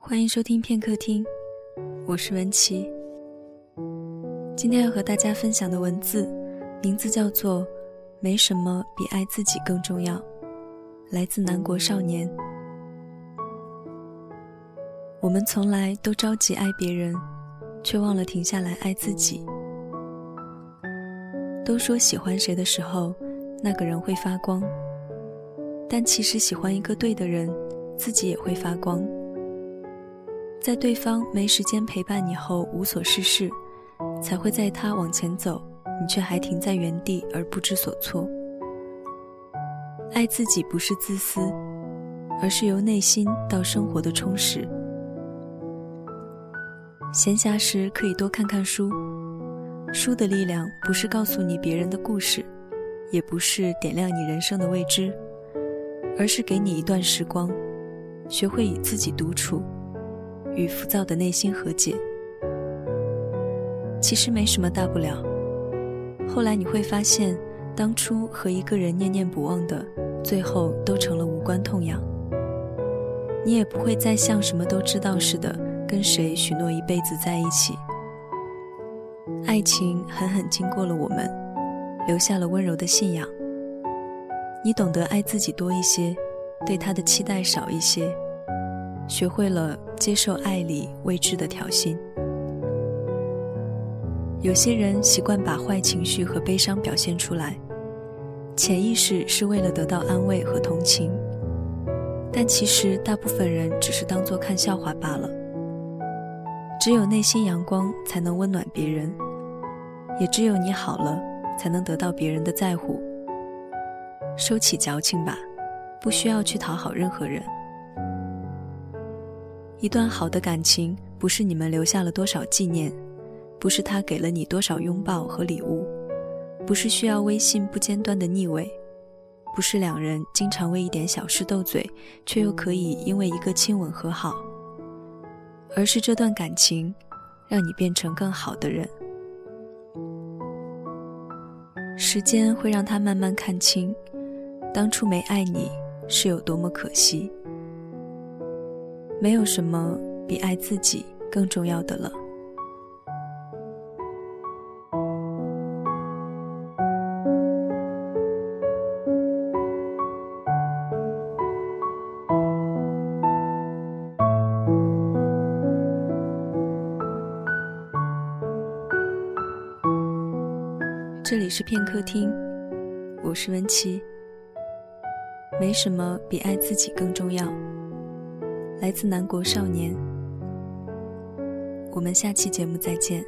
欢迎收听片刻听，我是文琪。今天要和大家分享的文字，名字叫做《没什么比爱自己更重要》，来自南国少年。我们从来都着急爱别人，却忘了停下来爱自己。都说喜欢谁的时候，那个人会发光，但其实喜欢一个对的人，自己也会发光。在对方没时间陪伴你后无所事事，才会在他往前走，你却还停在原地而不知所措。爱自己不是自私，而是由内心到生活的充实。闲暇时可以多看看书，书的力量不是告诉你别人的故事，也不是点亮你人生的未知，而是给你一段时光，学会与自己独处。与浮躁的内心和解，其实没什么大不了。后来你会发现，当初和一个人念念不忘的，最后都成了无关痛痒。你也不会再像什么都知道似的，跟谁许诺一辈子在一起。爱情狠狠经过了我们，留下了温柔的信仰。你懂得爱自己多一些，对他的期待少一些。学会了接受爱里未知的挑衅。有些人习惯把坏情绪和悲伤表现出来，潜意识是为了得到安慰和同情，但其实大部分人只是当做看笑话罢了。只有内心阳光，才能温暖别人；也只有你好了，才能得到别人的在乎。收起矫情吧，不需要去讨好任何人。一段好的感情，不是你们留下了多少纪念，不是他给了你多少拥抱和礼物，不是需要微信不间断的腻味，不是两人经常为一点小事斗嘴，却又可以因为一个亲吻和好，而是这段感情，让你变成更好的人。时间会让他慢慢看清，当初没爱你是有多么可惜。没有什么比爱自己更重要的了。这里是片刻听，我是文琪。没什么比爱自己更重要。来自南国少年，我们下期节目再见。